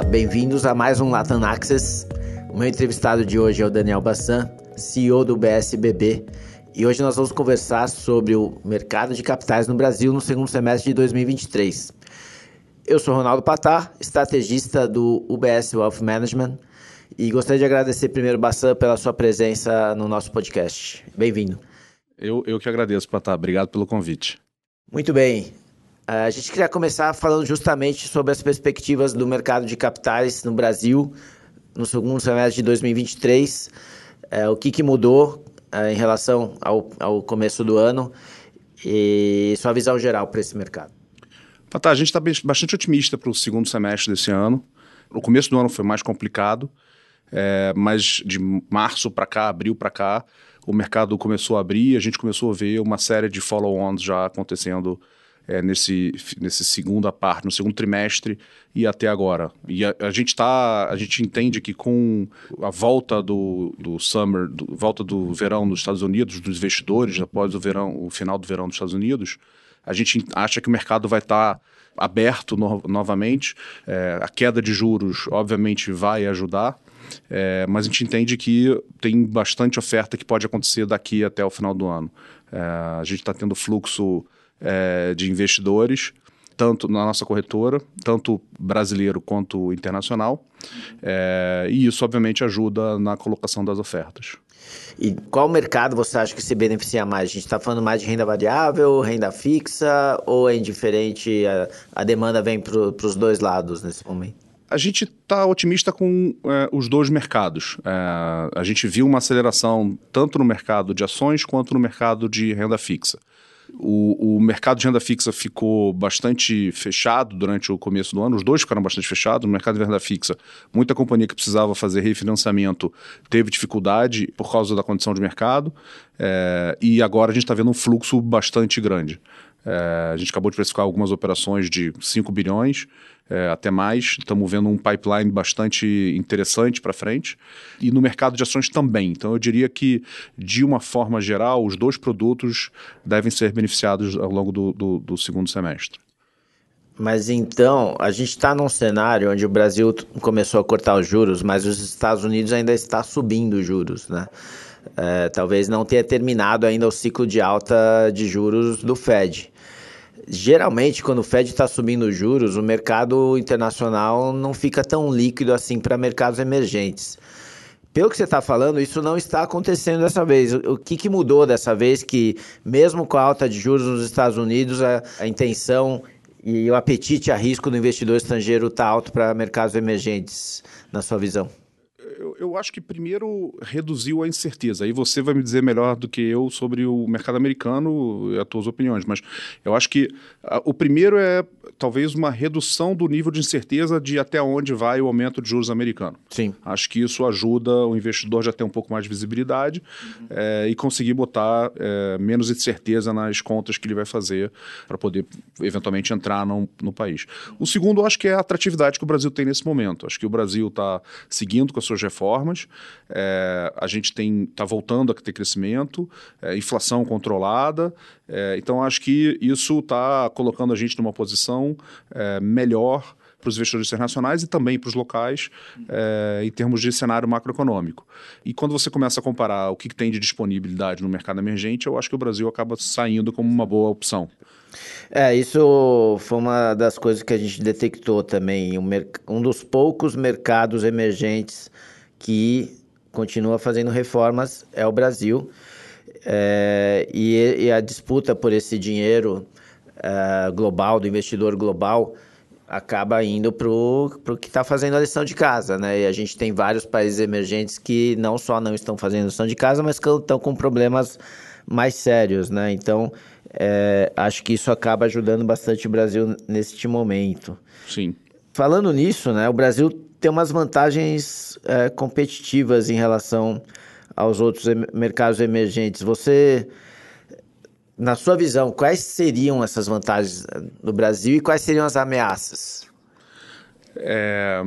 Olá, bem-vindos a mais um Latam Access. O meu entrevistado de hoje é o Daniel Bassan, CEO do BSBB, e hoje nós vamos conversar sobre o mercado de capitais no Brasil no segundo semestre de 2023. Eu sou Ronaldo Patar, estrategista do UBS Wealth Management, e gostaria de agradecer primeiro, Bassan, pela sua presença no nosso podcast. Bem-vindo. Eu, eu que agradeço, Patar. Obrigado pelo convite. Muito bem. A gente queria começar falando justamente sobre as perspectivas do mercado de capitais no Brasil no segundo semestre de 2023. É, o que, que mudou é, em relação ao, ao começo do ano e sua visão geral para esse mercado? Patá, a gente está bastante otimista para o segundo semestre desse ano. O começo do ano foi mais complicado, é, mas de março para cá, abril para cá, o mercado começou a abrir, a gente começou a ver uma série de follow-ons já acontecendo é, nesse, nesse segunda parte, no segundo trimestre e até agora. E a, a gente tá, a gente entende que com a volta do, do summer, do, volta do verão nos Estados Unidos, dos investidores após o verão, o final do verão nos Estados Unidos, a gente acha que o mercado vai estar tá aberto no, novamente. É, a queda de juros, obviamente, vai ajudar. É, mas a gente entende que tem bastante oferta que pode acontecer daqui até o final do ano. É, a gente está tendo fluxo é, de investidores, tanto na nossa corretora, tanto brasileiro quanto internacional. É, e isso, obviamente, ajuda na colocação das ofertas. E qual mercado você acha que se beneficia mais? A gente está falando mais de renda variável, renda fixa, ou é indiferente? A, a demanda vem para os dois lados nesse momento? A gente está otimista com é, os dois mercados. É, a gente viu uma aceleração tanto no mercado de ações quanto no mercado de renda fixa. O, o, mercado de renda fixa ficou bastante fechado durante o começo do ano, os dois ficaram bastante fechados. No mercado de renda fixa, muita companhia que precisava fazer refinanciamento teve dificuldade por causa da condição de mercado, é, e agora a gente está vendo um fluxo bastante grande. É, a gente acabou de precificar algumas operações de 5 bilhões, é, até mais. Estamos vendo um pipeline bastante interessante para frente. E no mercado de ações também. Então, eu diria que, de uma forma geral, os dois produtos devem ser beneficiados ao longo do, do, do segundo semestre. Mas então, a gente está num cenário onde o Brasil começou a cortar os juros, mas os Estados Unidos ainda está subindo os juros, né? É, talvez não tenha terminado ainda o ciclo de alta de juros do Fed. Geralmente, quando o Fed está subindo juros, o mercado internacional não fica tão líquido assim para mercados emergentes. Pelo que você está falando, isso não está acontecendo dessa vez. O que, que, mudou dessa vez que, mesmo com a alta de juros nos Estados Unidos, a, a intenção e o apetite a risco do investidor estrangeiro está alto para mercados emergentes, na sua visão? Eu, acho que primeiro reduziu a incerteza. Aí você vai me dizer melhor do que eu sobre o mercado americano e as tuas opiniões. Mas eu acho que a, o primeiro é talvez uma redução do nível de incerteza de até onde vai o aumento de juros americano. Sim. Acho que isso ajuda o investidor já ter um pouco mais de visibilidade uhum. é, e conseguir botar é, menos incerteza nas contas que ele vai fazer para poder eventualmente entrar no, no país. O segundo, acho que é a atratividade que o Brasil tem nesse momento. Acho que o Brasil está seguindo com as suas reformas. É, a gente está voltando a ter crescimento, é, inflação controlada. É, então, acho que isso está colocando a gente numa posição é, melhor para os investidores internacionais e também para os locais é, em termos de cenário macroeconômico. E quando você começa a comparar o que tem de disponibilidade no mercado emergente, eu acho que o Brasil acaba saindo como uma boa opção. É, isso foi uma das coisas que a gente detectou também. Um, um dos poucos mercados emergentes que continua fazendo reformas é o Brasil. É, e, e, a disputa por esse dinheiro é, global, do investidor global, acaba indo para o que está fazendo a lição de casa, né? E a gente tem vários países emergentes que não só não estão fazendo a lição de casa, mas que estão com problemas mais sérios, né? Então, é, acho que isso acaba ajudando bastante o Brasil neste momento. Sim. Falando nisso, né? O Brasil tem umas vantagens é, competitivas em relação aos outros mercados emergentes. Você, na sua visão, quais seriam essas vantagens do Brasil e quais seriam as ameaças? É,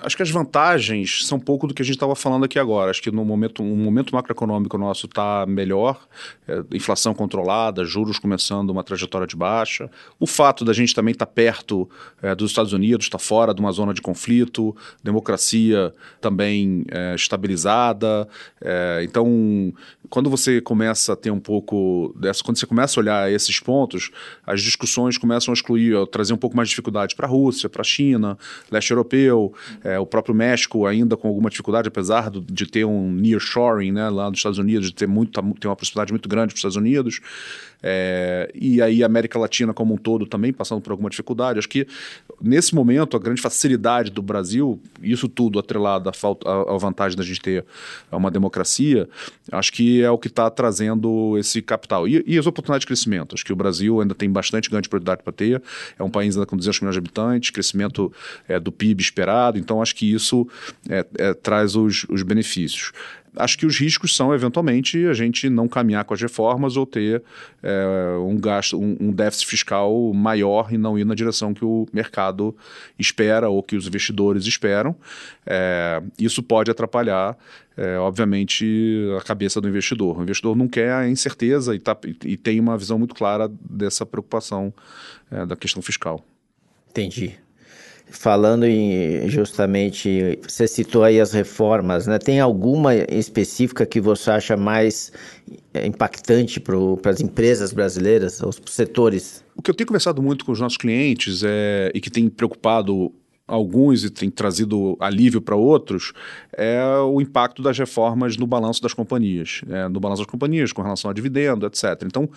Acho que as vantagens são pouco do que a gente estava falando aqui agora. Acho que no momento, o momento macroeconômico nosso está melhor, é, inflação controlada, juros começando uma trajetória de baixa. O fato da gente também estar tá perto é, dos Estados Unidos, estar tá fora de uma zona de conflito, democracia também é, estabilizada. É, então, quando você começa a ter um pouco dessa, quando você começa a olhar esses pontos, as discussões começam a excluir, a trazer um pouco mais de dificuldade para a Rússia, para a China, leste europeu. É, o próprio México ainda com alguma dificuldade, apesar do, de ter um nearshoring né, lá nos Estados Unidos, de ter, muito, uma proximidade muito grande para os Estados Unidos. É, e aí a América Latina como um todo também passando por alguma dificuldade. Acho que nesse momento a grande facilidade do Brasil, isso tudo atrelado à, falta, à vantagem da gente ter uma democracia, acho que é o que está trazendo esse capital. E, e, as oportunidades de crescimento. Acho que o Brasil ainda tem bastante grande prioridade para ter. É um país ainda com 200 milhões de habitantes, crescimento é, do PIB esperado. Então acho que isso é, é, traz os, os benefícios acho que os riscos são, eventualmente, a gente não caminhar com as reformas ou ter é, um gasto, um, um, déficit fiscal maior e não ir na direção que o mercado espera ou que os investidores esperam. É, isso pode atrapalhar, é, obviamente, a cabeça do investidor. O investidor não quer a incerteza e, tá, e tem uma visão muito clara dessa preocupação da questão fiscal. Entendi falando em justamente, você citou aí as reformas, né? Tem alguma específica que você acha mais impactante para as empresas brasileiras, os setores? O que eu tenho conversado muito com os nossos clientes é, e que tem preocupado alguns e tem trazido alívio para outros é o impacto das reformas no balanço das companhias, é, no balanço das companhias com relação a dividendo, etc. Então,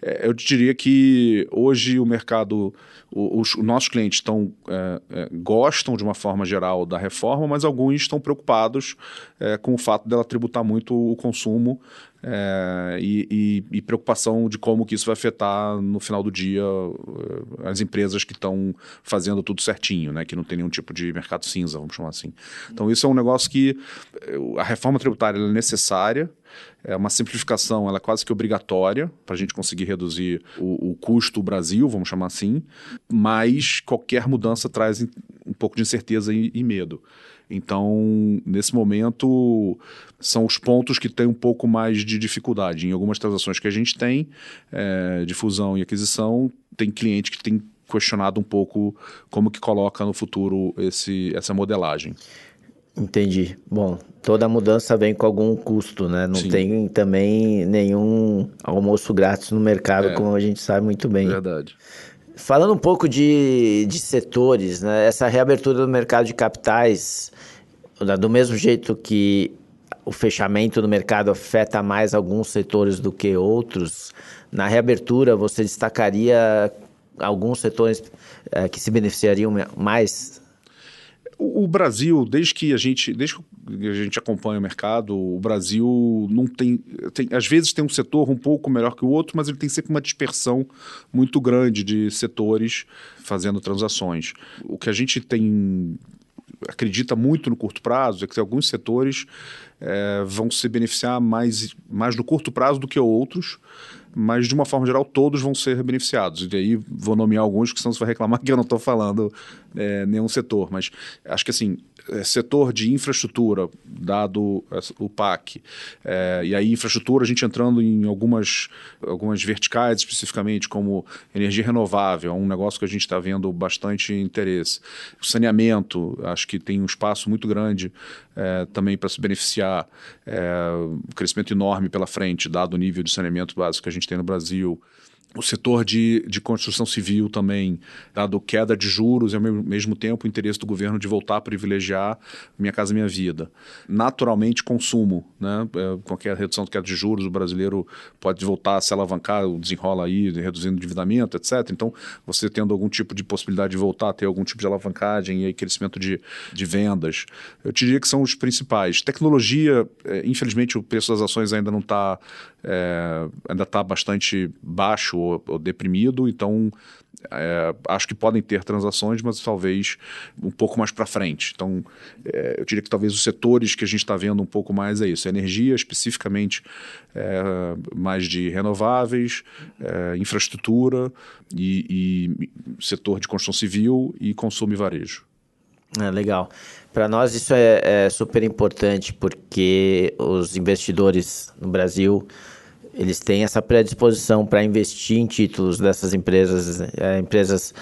é, eu diria que hoje o mercado, os, os nossos clientes estão é, é, gostam de uma forma geral da reforma, mas alguns estão preocupados é, com o fato dela tributar muito o consumo é, e, e, e, preocupação de como que isso vai afetar no final do dia eh, as empresas que estão fazendo tudo certinho, né? que não tem nenhum tipo de mercado cinza, vamos chamar assim. Então isso é um negócio que eh, a reforma tributária é necessária, é uma simplificação, ela é quase que obrigatória para a gente conseguir reduzir o, o custo do Brasil, vamos chamar assim, mas qualquer mudança traz um pouco de incerteza e, e medo. Então, nesse momento, são os pontos que têm um pouco mais de dificuldade. Em algumas transações que a gente tem, é, de fusão e aquisição, tem cliente que tem questionado um pouco como que coloca no futuro esse, essa modelagem. Entendi. Bom, toda mudança vem com algum custo, né? Não Sim. tem também nenhum almoço grátis no mercado, é. como a gente sabe muito bem. Verdade. Falando um pouco de, de setores, né? essa reabertura do mercado de capitais, do mesmo jeito que o fechamento do mercado afeta mais alguns setores do que outros, na reabertura você destacaria alguns setores é, que se beneficiariam mais? O, Brasil, desde que a gente, desde que a gente acompanha o mercado, o Brasil não tem, tem, às vezes tem um setor um pouco melhor que o outro, mas ele tem sempre uma dispersão muito grande de setores fazendo transações. O que a gente tem acredita muito no curto prazo é que alguns setores é, vão se beneficiar mais, mais no curto prazo do que outros, mas de uma forma geral todos vão ser beneficiados. E aí vou nomear alguns que senão você vai reclamar que eu não estou falando é, nenhum setor, mas acho que assim é, setor de infraestrutura, dado o PAC, é, e aí infraestrutura a gente entrando em algumas, algumas verticais especificamente, como energia renovável, é um negócio que a gente está vendo bastante interesse. O saneamento, acho que tem um espaço muito grande é, também para se beneficiar, é, um crescimento enorme pela frente, dado o nível de saneamento básico que a gente tem no Brasil o setor de, de construção civil também, dado queda de juros e ao mesmo tempo o interesse do governo de voltar a privilegiar Minha Casa Minha Vida. Naturalmente, consumo, né? É, qualquer redução de queda de juros, o brasileiro pode voltar a se alavancar, desenrola aí, reduzindo endividamento, etc. Então, você tendo algum tipo de possibilidade de voltar a ter algum tipo de alavancagem e aí crescimento de, de vendas, eu diria que são os principais. Tecnologia, é, infelizmente, o preço das ações ainda não está é, ainda está bastante baixo ou, deprimido, então é, acho que podem ter transações, mas talvez um pouco mais para frente. Então, é, eu diria que talvez os setores que a gente está vendo um pouco mais é isso: energia, especificamente é, mais de renováveis, é, infraestrutura e, e, setor de construção civil e consumo e varejo. É, legal. Para nós isso é, é, super importante porque os investidores no Brasil eles têm essa predisposição para investir em títulos dessas empresas, é, empresas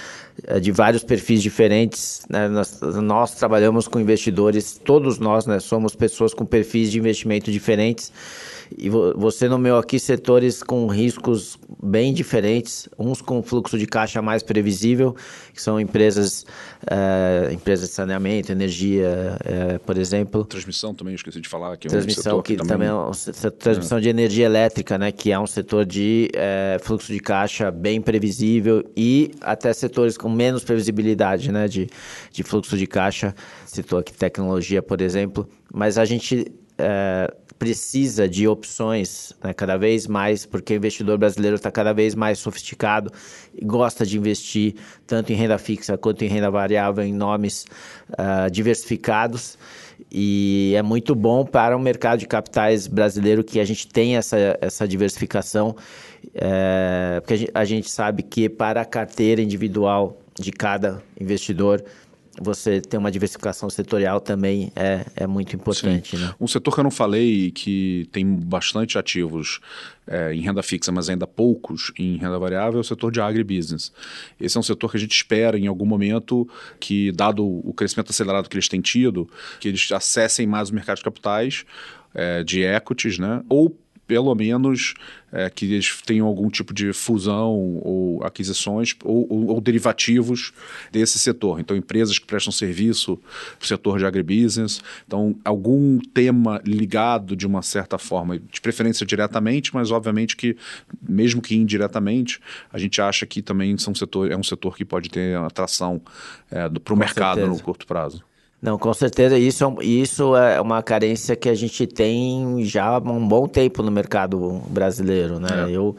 é, de vários perfis diferentes. Né? Nós, nós, trabalhamos com investidores, todos nós né, somos pessoas com perfis de investimento diferentes e você nomeou aqui setores com riscos bem diferentes, uns com fluxo de caixa mais previsível, que são empresas, é, empresas de saneamento, energia, é, por exemplo. Transmissão também, esqueci de falar. Que é transmissão, um que, que também é um, transmissão de energia elétrica, né, que é um setor de é, fluxo de caixa bem previsível e até setores com menos previsibilidade né, de, de fluxo de caixa. Citou aqui tecnologia, por exemplo. Mas a gente é, precisa de opções né, cada vez mais, porque o investidor brasileiro está cada vez mais sofisticado e gosta de investir tanto em renda fixa quanto em renda variável em nomes uh, diversificados. E é muito bom para o mercado de capitais brasileiro que a gente tem essa, essa diversificação, é, porque a gente, a gente sabe que para a carteira individual de cada investidor, você ter uma diversificação setorial também é, é muito importante. Né? Um setor que eu não falei que tem bastante ativos é, em renda fixa, mas ainda poucos em renda variável, é o setor de agribusiness. Esse é um setor que a gente espera em algum momento que, dado o crescimento acelerado que eles têm tido, que eles acessem mais o mercado de capitais, é, de equities, né? ou pelo menos é, que eles tenham algum tipo de fusão ou aquisições ou, ou, ou, derivativos desse setor. Então, empresas que prestam serviço para o setor de agribusiness. Então, algum tema ligado de uma certa forma, de preferência diretamente, mas obviamente que, mesmo que indiretamente, a gente acha que também são setor, é um setor que pode ter atração é, para o mercado certeza. no curto prazo. Não, com certeza isso, é isso é uma carência que a gente tem já há um bom tempo no mercado brasileiro, né? É. Eu,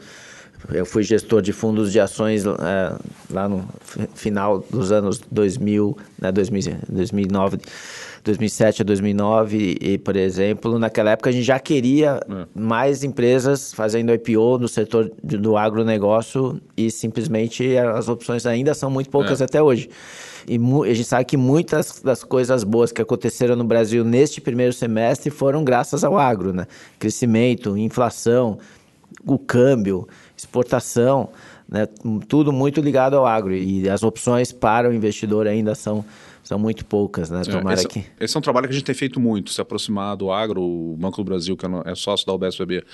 eu fui gestor de fundos de ações é, lá no final dos anos 2000, né, 2000, 2009, 2007 a 2009, e, por exemplo, naquela época a gente já queria é. mais empresas fazendo IPO no setor do agronegócio e simplesmente as opções ainda são muito poucas é. até hoje. E a gente sabe que muitas das coisas boas que aconteceram no Brasil neste primeiro semestre foram graças ao agro, né? Crescimento, inflação, o câmbio, exportação, né? Tudo muito ligado ao agro. E as opções para o investidor ainda são são muito poucas, né? É, Tomara esse, que... esse é um trabalho que a gente tem feito muito, se aproximar do agro. O Banco do Brasil, que é, é sócio da UBSBB,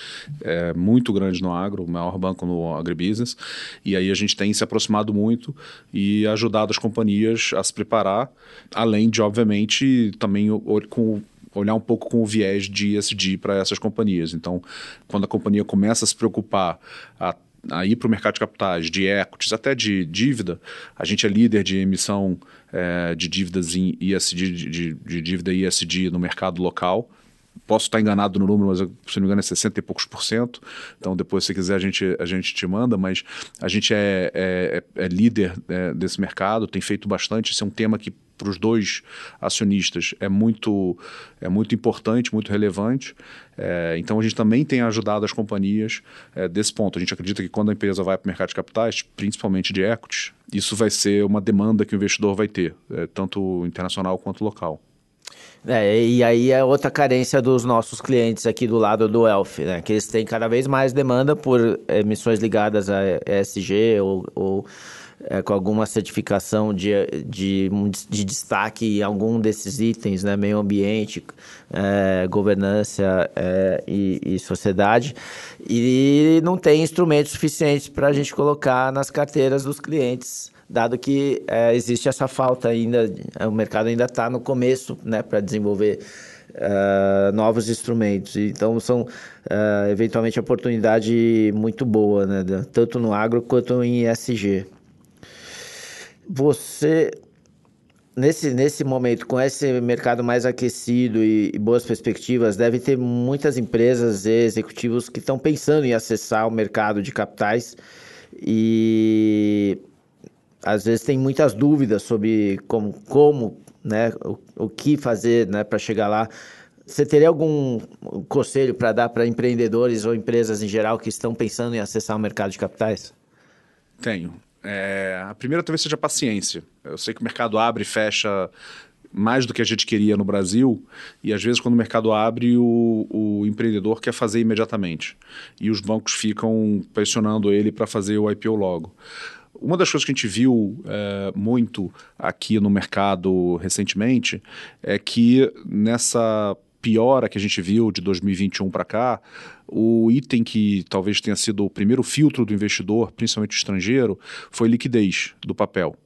é muito grande no agro, o maior banco no agribusiness. E aí a gente tem se aproximado muito e ajudado as companhias a se preparar, além de, obviamente, também com olhar um pouco com o viés de ESG para essas companhias. Então, quando a companhia começa a se preocupar a a ir para o mercado de capitais, de equities, até de dívida, a gente é líder de emissão é, de dívidas em ISD, de, de, dívida ISD no mercado local. Posso estar enganado no número, mas se não me engano é 60 e poucos por cento. Então, depois, se quiser, a gente, a gente te manda. Mas a gente é, é, é líder é, desse mercado, tem feito bastante. Esse é um tema que para os dois acionistas é muito, é muito importante, muito relevante. É, então a gente também tem ajudado as companhias é, desse ponto. A gente acredita que quando a empresa vai para o mercado de capitais, principalmente de equities, isso vai ser uma demanda que o investidor vai ter, é, tanto internacional quanto local. É, e aí é outra carência dos nossos clientes aqui do lado do Elf, né? Que eles têm cada vez mais demanda por emissões ligadas a ESG ou, ou é, com alguma certificação de, de, de destaque em algum desses itens, né? meio ambiente, é, governança é, e, e, sociedade, e não tem instrumentos suficientes para a gente colocar nas carteiras dos clientes, dado que é, existe essa falta ainda, o mercado ainda está no começo né, para desenvolver Uh, novos instrumentos. Então, são uh, eventualmente oportunidade muito boa, né? tanto no agro quanto em ESG. Você, nesse, nesse momento, com esse mercado mais aquecido e, e boas perspectivas, deve ter muitas empresas e executivos que estão pensando em acessar o mercado de capitais e às vezes tem muitas dúvidas sobre como, como né, o, o que fazer né, para chegar lá. Você teria algum conselho para dar para empreendedores ou empresas em geral que estão pensando em acessar o mercado de capitais? Tenho. É, a primeira talvez seja paciência. Eu sei que o mercado abre e fecha mais do que a gente queria no Brasil, e às vezes quando o mercado abre, o, o empreendedor quer fazer imediatamente. E os bancos ficam pressionando ele para fazer o IPO logo. Uma das coisas que a gente viu é, muito aqui no mercado recentemente é que nessa piora que a gente viu de 2021 para cá, o item que talvez tenha sido o primeiro filtro do investidor, principalmente estrangeiro, foi liquidez do papel.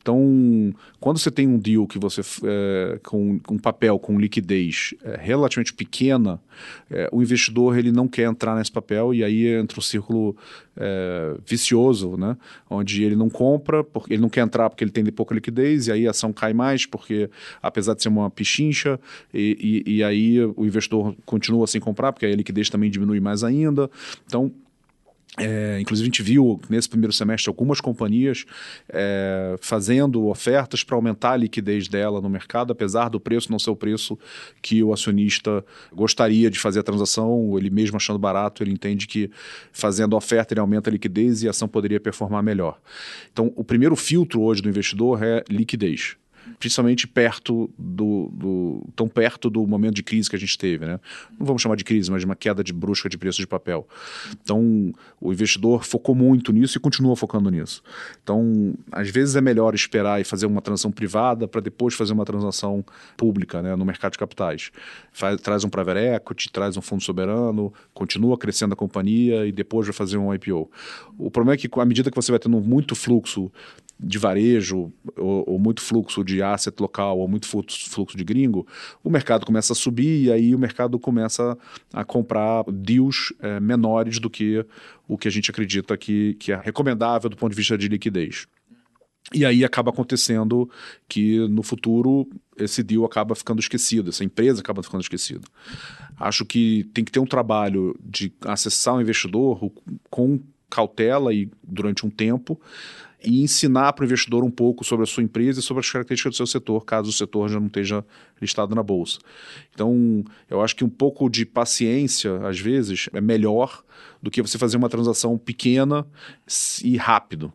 Então, quando você tem um deal que você é, com um papel com liquidez é, relativamente pequena, é, o investidor ele não quer entrar nesse papel e aí entra um círculo é, vicioso, né? onde ele não compra, porque ele não quer entrar porque ele tem pouca liquidez e aí a ação cai mais porque apesar de ser uma pichincha e, e, e aí o investidor continua sem comprar porque a liquidez também diminui mais ainda. Então é, inclusive, a gente viu nesse primeiro semestre algumas companhias é, fazendo ofertas para aumentar a liquidez dela no mercado, apesar do preço não ser o preço que o acionista gostaria de fazer a transação, ele mesmo achando barato, ele entende que fazendo oferta ele aumenta a liquidez e a ação poderia performar melhor. Então, o primeiro filtro hoje do investidor é liquidez principalmente perto do, do, tão perto do momento de crise que a gente teve, né? Não vamos chamar de crise, mas de uma queda de brusca de preço de papel. Então, o investidor focou muito nisso e continua focando nisso. Então, às vezes é melhor esperar e fazer uma transação privada para depois fazer uma transação pública, né, no mercado de capitais. Faz, traz um private equity, traz um fundo soberano, continua crescendo a companhia e depois vai fazer um IPO. O problema é que à medida que você vai tendo muito fluxo de varejo, ou, ou, muito fluxo de asset local, ou muito fluxo, de gringo, o mercado começa a subir e aí o mercado começa a comprar deals é, menores do que o que a gente acredita que, que é recomendável do ponto de vista de liquidez. E aí acaba acontecendo que no futuro esse deal acaba ficando esquecido, essa empresa acaba ficando esquecida. Acho que tem que ter um trabalho de acessar o investidor com cautela e durante um tempo e ensinar para o investidor um pouco sobre a sua empresa e sobre as características do seu setor, caso o setor já não esteja listado na bolsa. Então, eu acho que um pouco de paciência, às vezes, é melhor do que você fazer uma transação pequena e rápido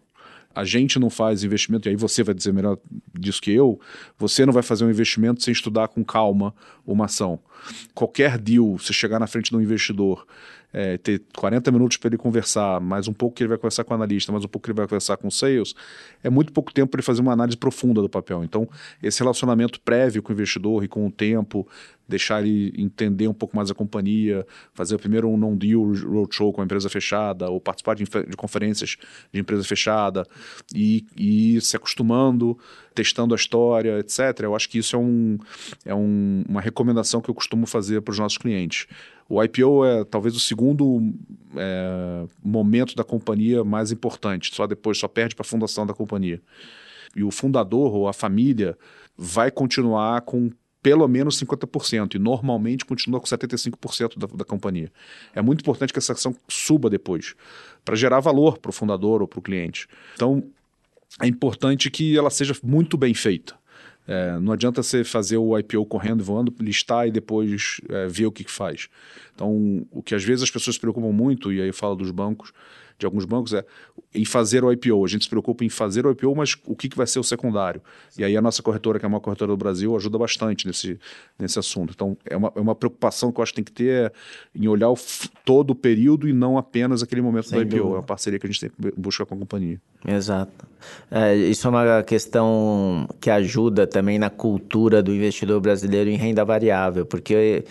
a gente não faz investimento, e aí você vai dizer melhor disso que eu, você não vai fazer um investimento sem estudar com calma uma ação. Qualquer deal, você chegar na frente de um investidor é, ter 40 minutos para ele conversar, mais um pouco que ele vai conversar com o analista, mais um pouco que ele vai conversar com o sales, é muito pouco tempo para ele fazer uma análise profunda do papel. Então, esse relacionamento prévio com o investidor e com o tempo, deixar ele entender um pouco mais a companhia, fazer primeiro um non-deal roadshow com a empresa fechada, ou participar de, de conferências de empresa fechada, e, e se acostumando, testando a história, etc. Eu acho que isso é, um, é um, uma recomendação que eu costumo fazer para os nossos clientes. O IPO é talvez o segundo é, momento da companhia mais importante, só depois, só perde para a fundação da companhia. E o fundador ou a família vai continuar com pelo menos 50%, e normalmente continua com 75% da, da companhia. É muito importante que essa ação suba depois, para gerar valor para o fundador ou para o cliente. Então, é importante que ela seja muito bem feita. É, não adianta você fazer o IPO correndo, voando, listar e depois é, ver o que, que faz. Então, o que às vezes as pessoas se preocupam muito, e aí eu falo dos bancos, de alguns bancos é em fazer o IPO. A gente se preocupa em fazer o IPO, mas o que, que vai ser o secundário? E aí a nossa corretora, que é uma corretora do Brasil, ajuda bastante nesse, nesse assunto. Então, é uma, é uma preocupação que eu acho que tem que ter em olhar o, todo o período e não apenas aquele momento Sem do IPO. Dúvida. É uma parceria que a gente tem que buscar com a companhia. Exato. É, isso é uma questão que ajuda também na cultura do investidor brasileiro em renda variável, porque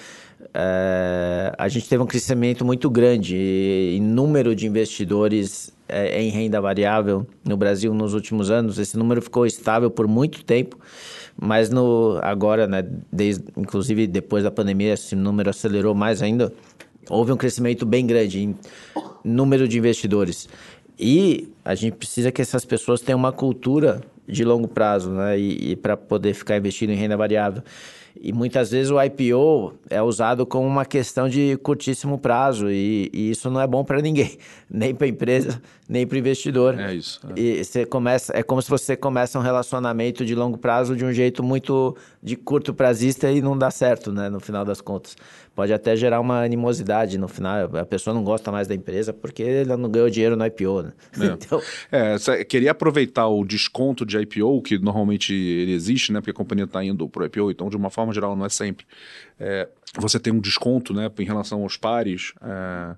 é, a gente teve um crescimento muito grande em número de investidores é, em renda variável no Brasil nos últimos anos. Esse número ficou estável por muito tempo, mas no, agora, né, desde, inclusive depois da pandemia, esse número acelerou mais ainda. Houve um crescimento bem grande em número de investidores. E a gente precisa que essas pessoas tenham uma cultura de longo prazo, né? E, e para poder ficar investindo em renda variável. E muitas vezes o IPO é usado como uma questão de curtíssimo prazo e, e isso não é bom para ninguém, nem para a empresa, nem para o investidor. É isso. É. E você começa, é como se você começa um relacionamento de longo prazo de um jeito muito de curto prazista e não dá certo, né, no final das contas. Pode até gerar uma animosidade no final, a pessoa não gosta mais da empresa porque ela não ganhou dinheiro no IPO, né? É. Então... É, queria aproveitar o desconto de IPO, que normalmente ele existe, né, porque a companhia está indo para o IPO, então de uma forma geral não é sempre. É, você tem um desconto né, em relação aos pares é,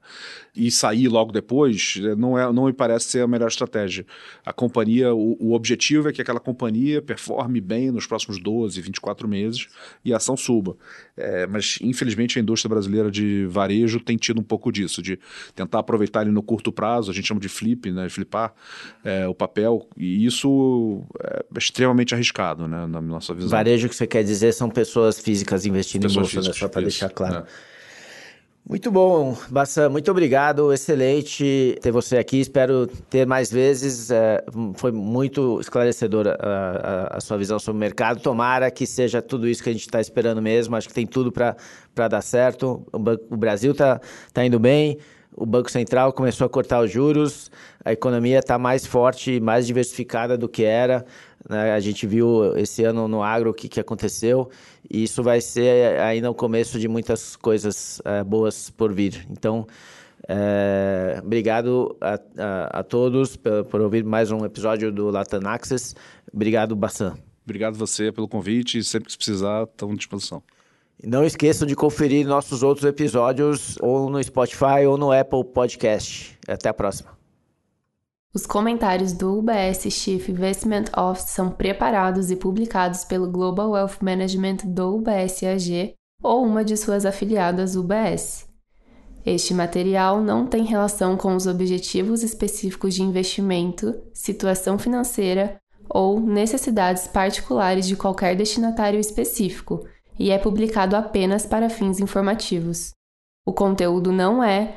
e sair logo depois, é, não, é, não me parece ser a melhor estratégia. A companhia, o, o, objetivo é que aquela companhia performe bem nos próximos 12, 24 meses e a ação suba. É, mas, infelizmente, a indústria brasileira de varejo tem tido um pouco disso, de tentar aproveitar ele no curto prazo, a gente chama de flip, né, flipar é, o papel, e isso é extremamente arriscado né, na nossa visão. Varejo que você quer dizer são pessoas físicas investindo pessoas né, só para deixar claro. É. Muito bom, Bassan, muito obrigado, excelente ter você aqui, espero ter mais vezes, é, foi muito esclarecedora a, a, a, sua visão sobre o mercado, tomara que seja tudo isso que a gente está esperando mesmo, acho que tem tudo para dar certo, o, o Brasil está tá indo bem, o Banco Central começou a cortar os juros, a economia está mais forte e mais diversificada do que era. Né? A gente viu esse ano no agro o que, que aconteceu, e isso vai ser ainda o começo de muitas coisas é, boas por vir. Então, é, obrigado a, a, a todos por, por, ouvir mais um episódio do Latam Access. Obrigado, Bassan. Obrigado você pelo convite e sempre que precisar, estamos à disposição. Não esqueçam de conferir nossos outros episódios ou no Spotify ou no Apple Podcast. Até a próxima. Os comentários do UBS Chief Investment Office são preparados e publicados pelo Global Wealth Management do UBS AG ou uma de suas afiliadas UBS. Este material não tem relação com os objetivos específicos de investimento, situação financeira ou necessidades particulares de qualquer destinatário específico e é publicado apenas para fins informativos. O conteúdo não é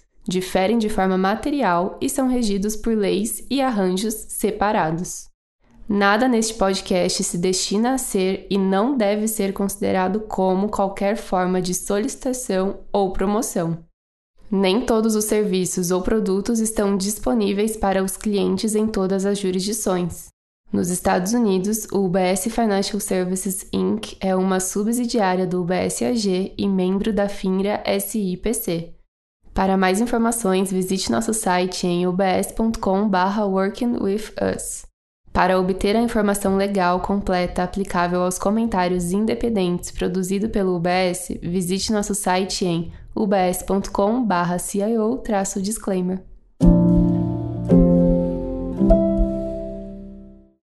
diferem de forma material e são regidos por leis e arranjos separados. Nada neste podcast se destina a ser e não deve ser considerado como qualquer forma de solicitação ou promoção. Nem todos os serviços ou produtos estão disponíveis para os clientes em todas as jurisdições. Nos Estados Unidos, o UBS Financial Services Inc. é uma subsidiária do UBS AG e membro da FINRA SIPC. Para mais informações, visite nosso site em ubs.com/workingwithus. Para obter a informação legal completa aplicável aos comentários independentes produzido pelo UBS, visite nosso site em ubs.com/cio-disclaimer.